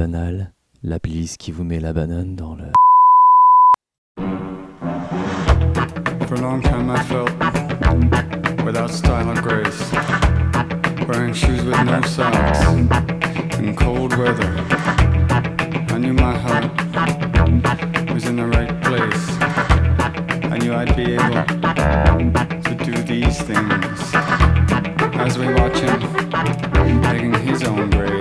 banale, la playlist qui vous met la banane dans le. For a long time I felt without style or grace, wearing shoes with no socks in cold weather. I knew my heart was in the right place. I knew I'd be able to do these things as we watch him taking his own grave.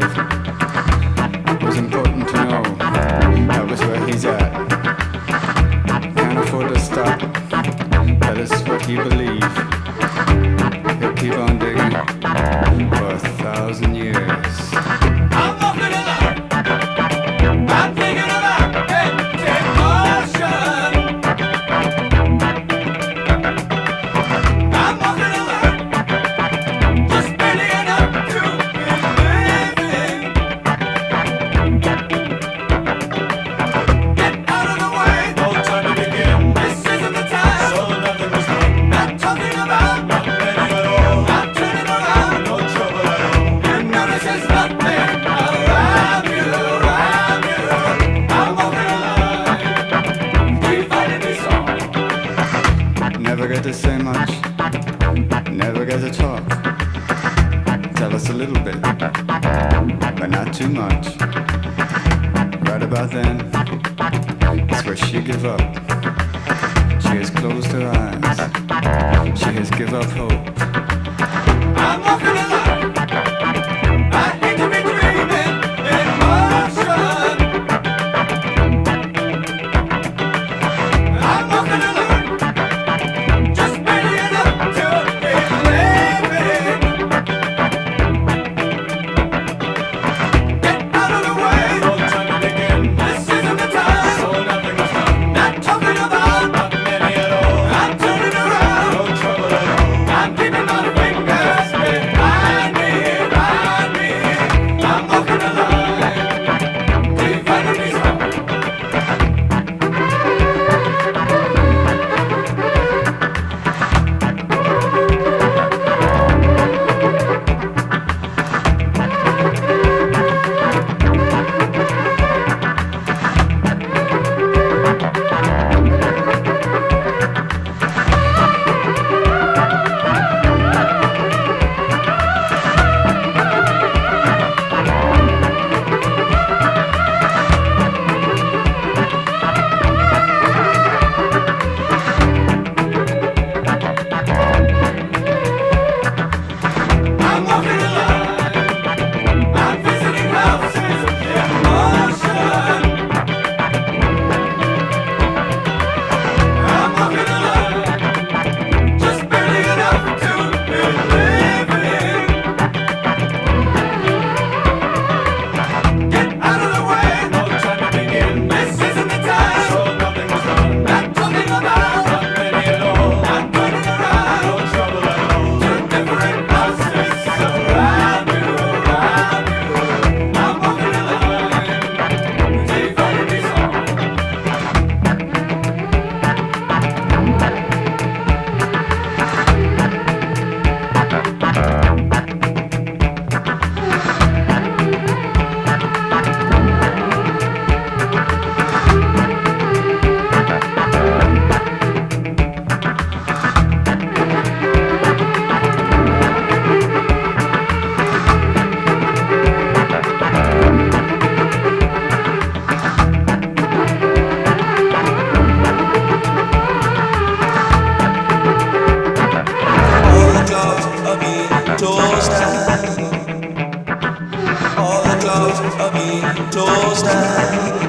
of being doors down.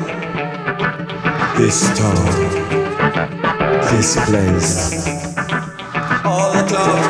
This town, this place, all the clouds.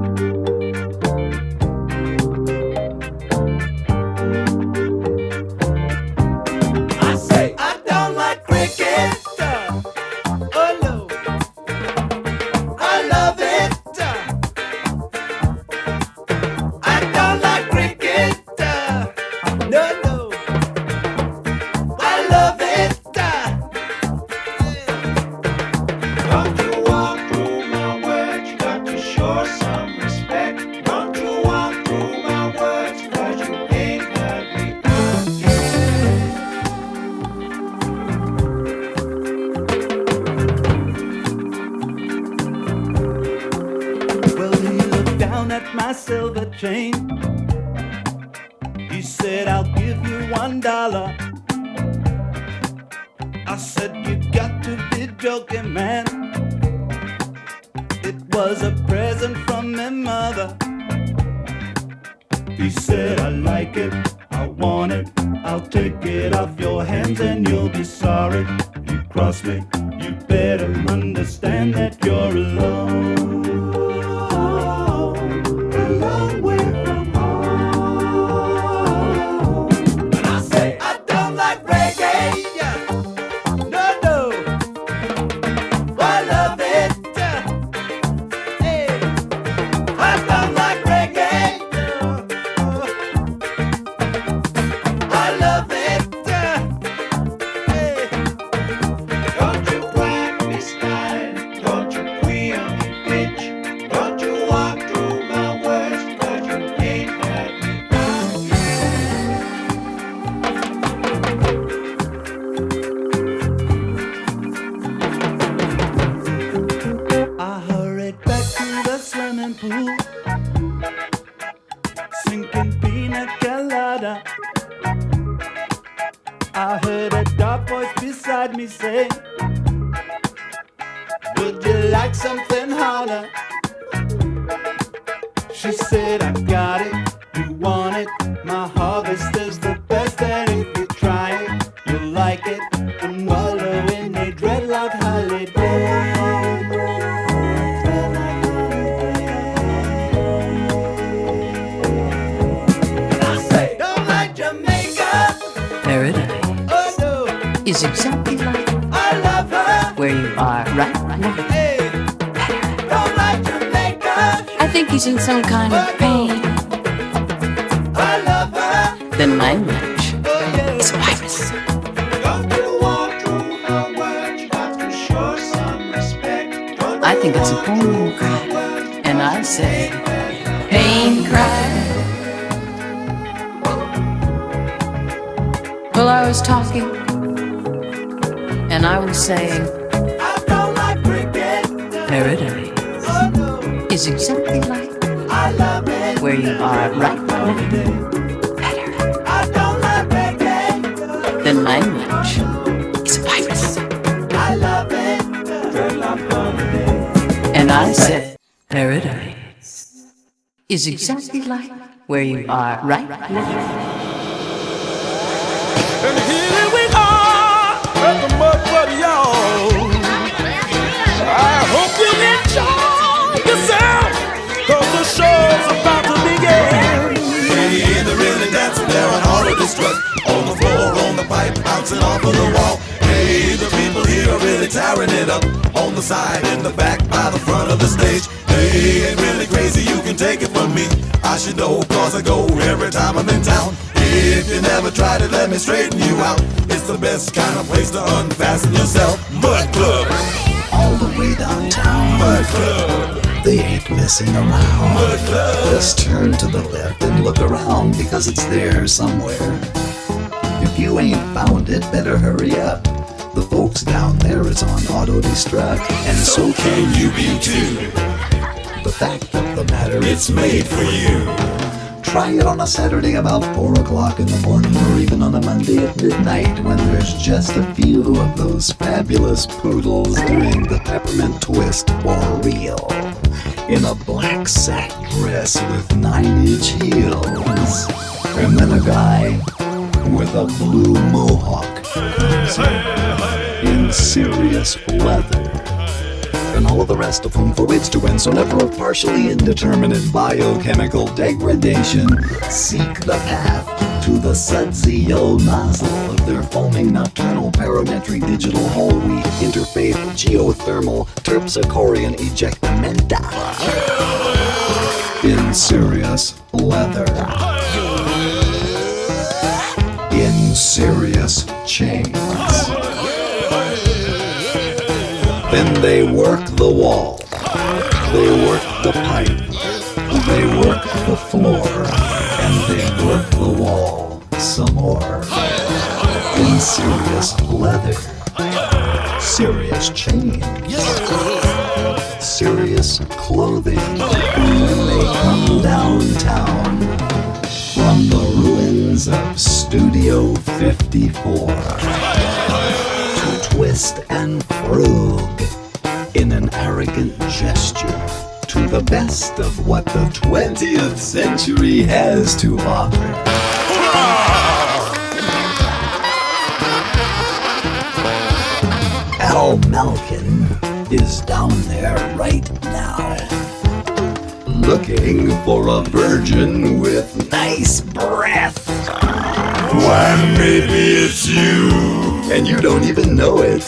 Is exactly like where you are right now. And here we are at the Mud Buddy, y'all. I hope you enjoy yourself, cause the show's about to begin. Hey, they're really dancing there on all of this truck. On the floor, on the pipe, bouncing off of the wall. Hey, the people here are really tearing it up. On the side, in the back, by the front of the stage. Hey, ain't really crazy, you can take it from me. I should know, cause I go every time I'm in town. If you never tried it, let me straighten you out. It's the best kind of place to unfasten yourself. Mudd Club. all the way downtown. Mudd Club. They ain't messing around. Mudd Club. Just turn to the left and look around because it's there somewhere. If you ain't found it, better hurry up. The folks down there is on auto destruct, and so can you be too. The fact of the matter It's made for you. try it on a Saturday about 4 o'clock in the morning or even on a Monday at midnight when there's just a few of those fabulous poodles doing the peppermint twist for real. In a black sack dress with nine inch heels. And then a guy with a blue mohawk in serious leather and all of the rest of whom for which to win so never of partially indeterminate biochemical degradation. Seek the path to the yellow nozzle of their foaming nocturnal parametric digital wheat interfaith geothermal terpsichorean ejectamenta in serious leather. In serious chains then they work the wall. They work the pipe. They work the floor. And they work the wall some more. In serious leather. Serious chains. Serious clothing. When they come downtown from the ruins of Studio 54 to twist and frug in an arrogant gesture to the best of what the 20th century has to offer. Al Malkin is down there right now, looking for a virgin with nice breath. Why, maybe it's you, and you don't even know it.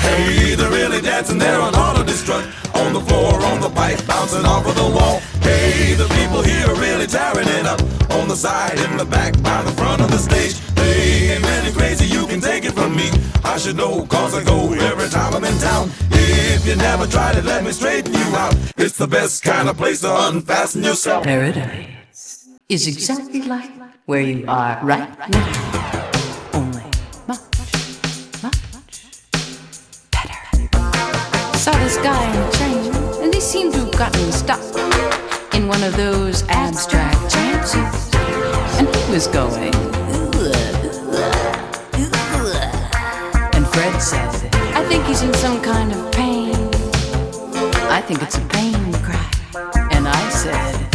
Hey, they're really dancing there on auto destruct. On the floor, on the pipe, bouncing off of the wall. Hey, the people here are really tearing it up. On the side, in the back, by the front of the stage. They ain't really crazy, you can take it from me. I should know, cause I go every time I'm in town. If you never tried it, let me straighten you out. It's the best kind of place to unfasten yourself. Paradise is exactly like where you are right now. On the train, and they seem to have gotten stuck in one of those abstract trances. And he was going. And Fred said, I think he's in some kind of pain. I think it's a pain cry. And I said,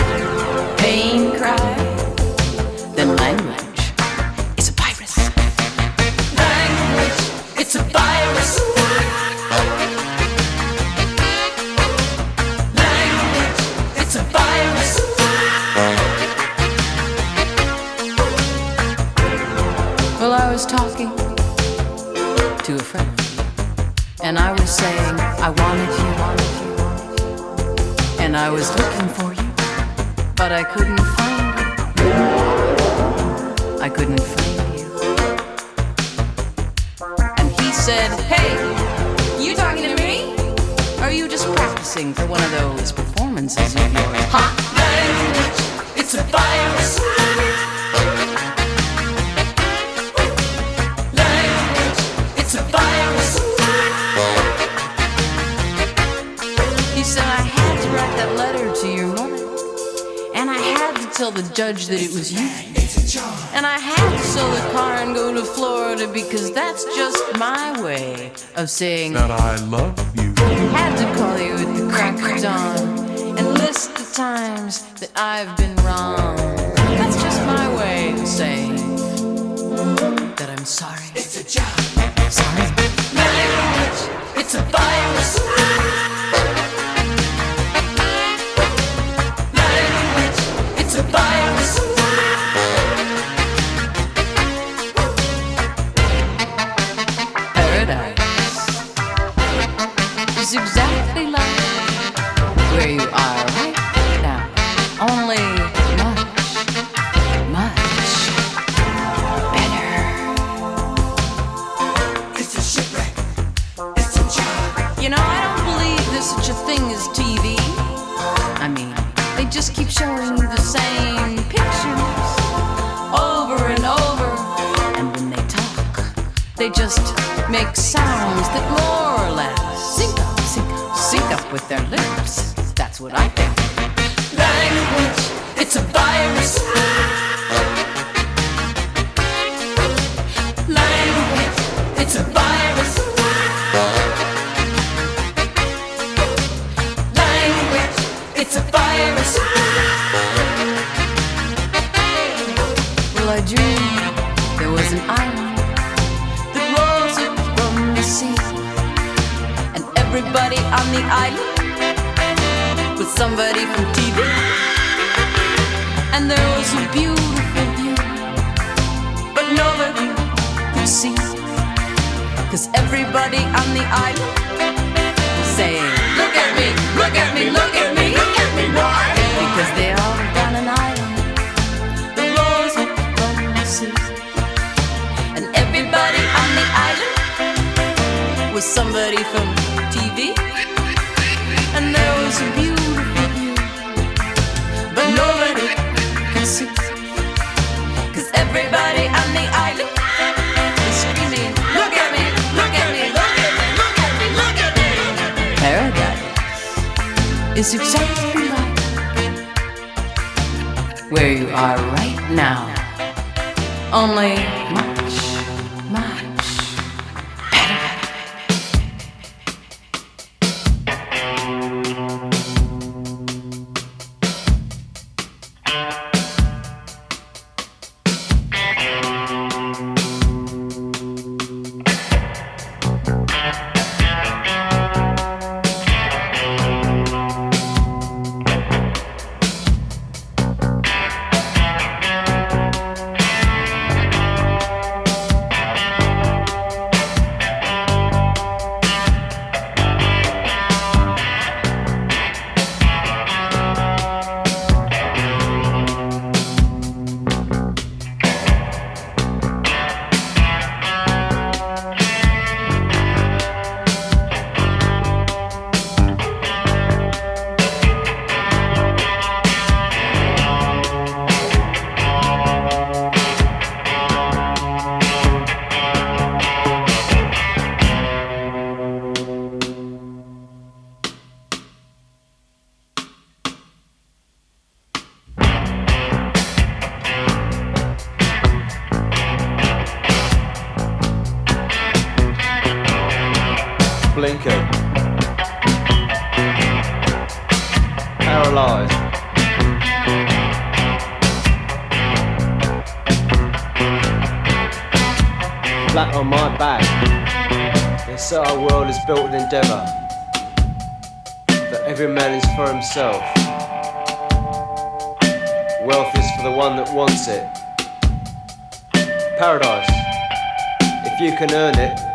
pain cry? Then language is a virus. Language, it's a virus. And I was looking for you, but I couldn't find you. I couldn't find you. And he said, Hey, You talking to me? are you just practicing for one of those performances of yours? Hot language, it's a virus. Tell the judge that it was you. And I had to sell the car and go to Florida because that's just my way of saying That I love you. had to call you at the crack of dawn and list the times that I've been wrong. That's just my way of saying That I'm sorry. It's a job. Sorry. Language, It's a virus. It's make sounds that more or less sync up, sync up, sync up with their lips. That's what I think. Language, it's a virus. And there was a beautiful view, but nobody could see. Cause everybody on the island was saying, Look at me, look at me, look at me, look at me, why? Because they all on an island that rose from the sea. And everybody on the island was somebody from is exactly where you are right now. Only Paralyzed. Flat on my back. This our world is built with endeavour. That every man is for himself. Wealth is for the one that wants it. Paradise. If you can earn it,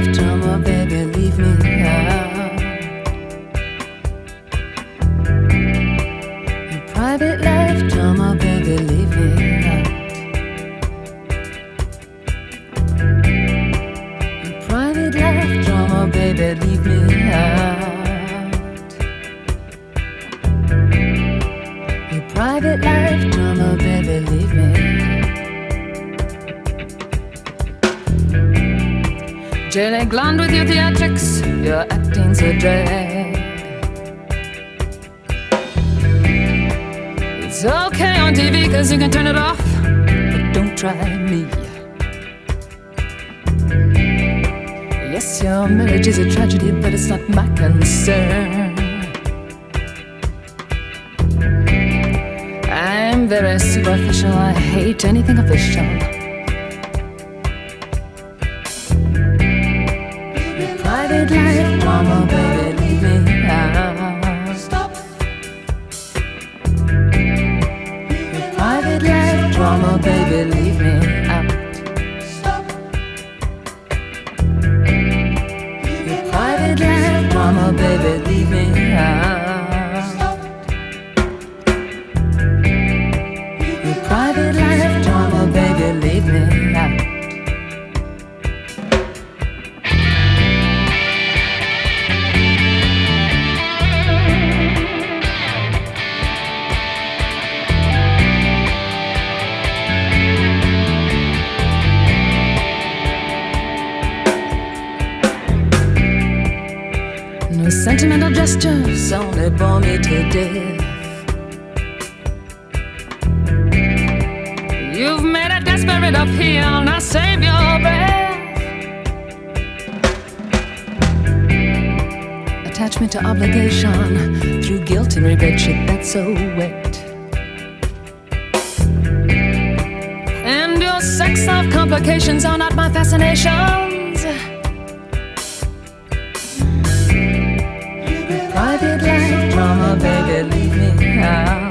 left home, oh baby, leave me out. Your private life, Tom, oh baby, leave me out. Your private life, Tom, oh baby, leave me out. Silly gland with your theatrics, your acting's a drag. It's okay on TV, cause you can turn it off, but don't try me. Yes, your marriage is a tragedy, but it's not my concern. I'm very superficial, I hate anything official. Sex life complications are not my fascinations. Private life drama, baby, leave me out.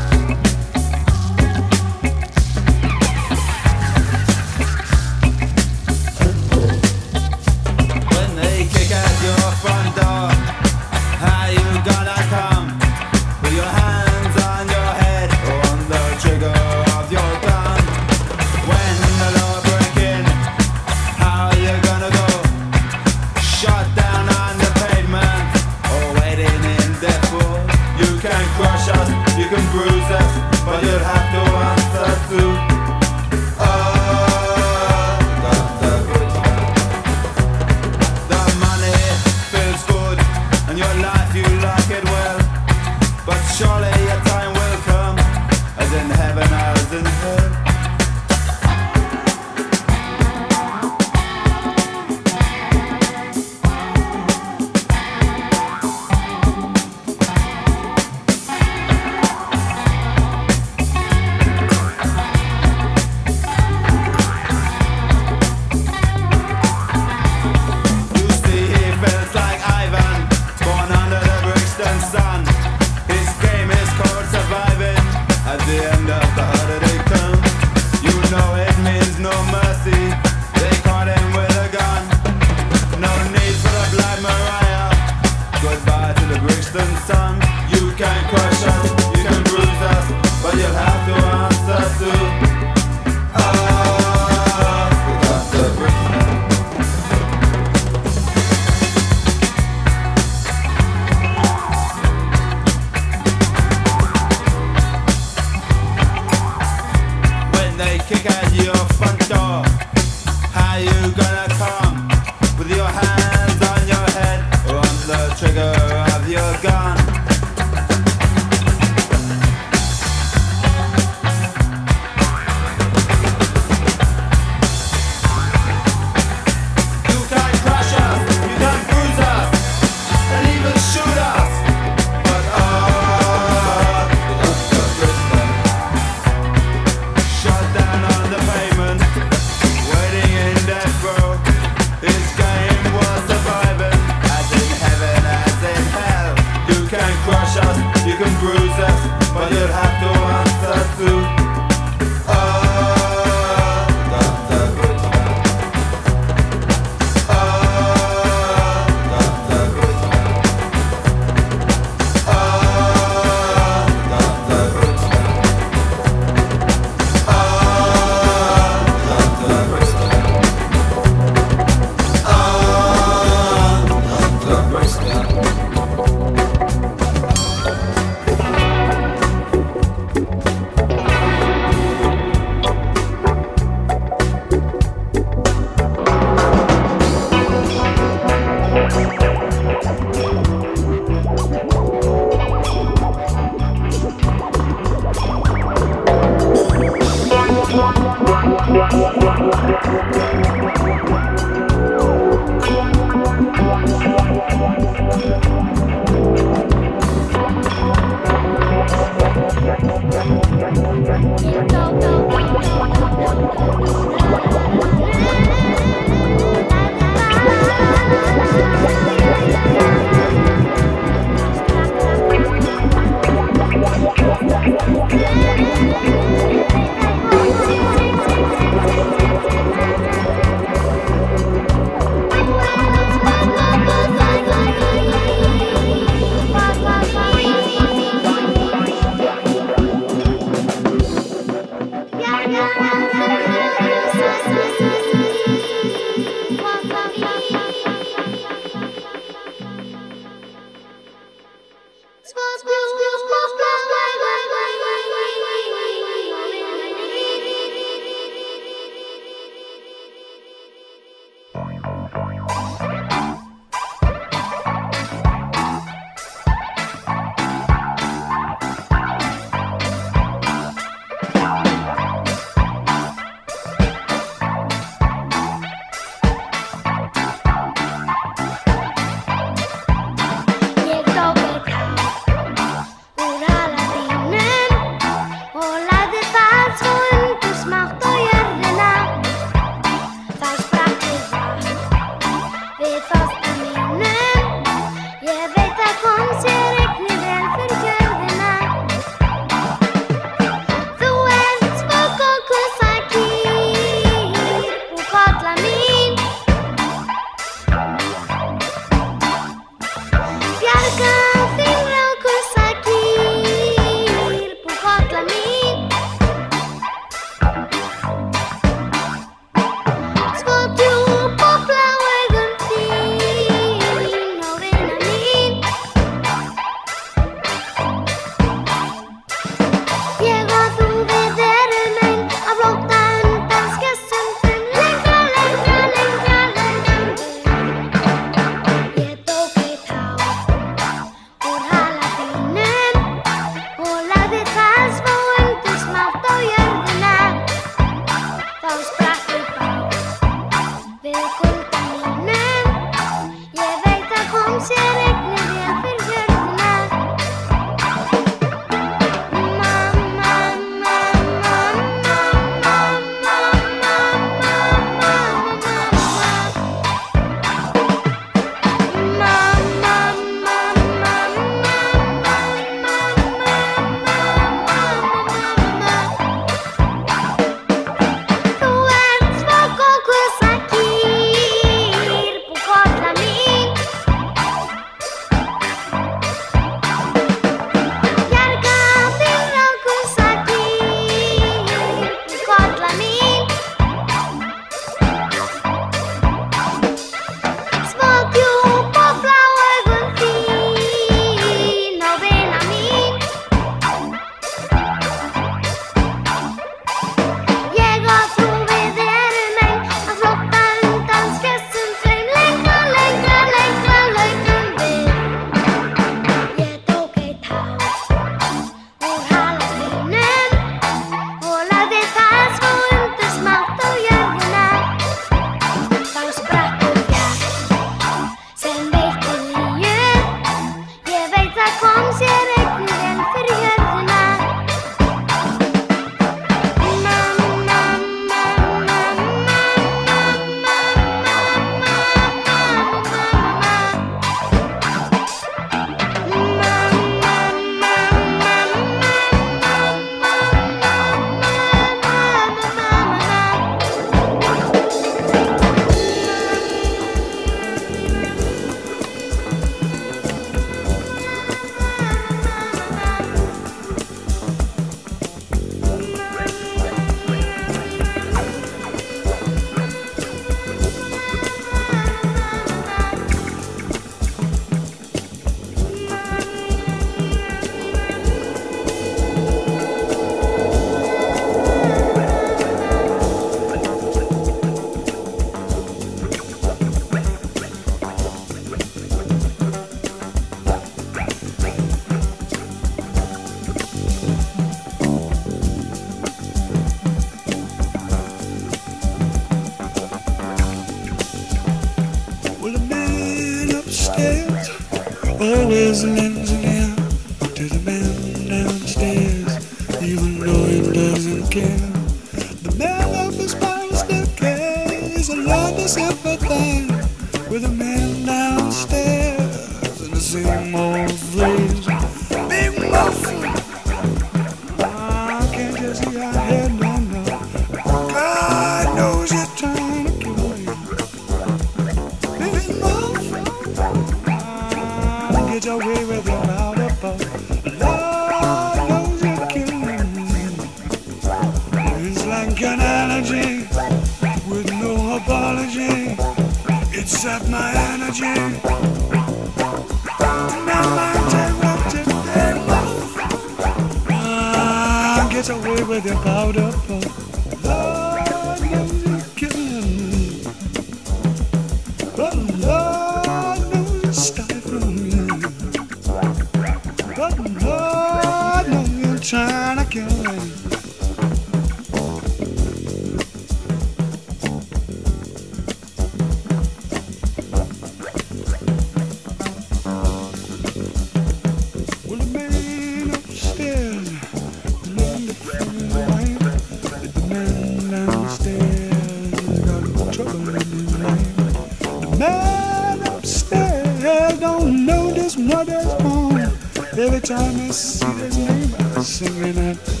Every time I see his name, I singing that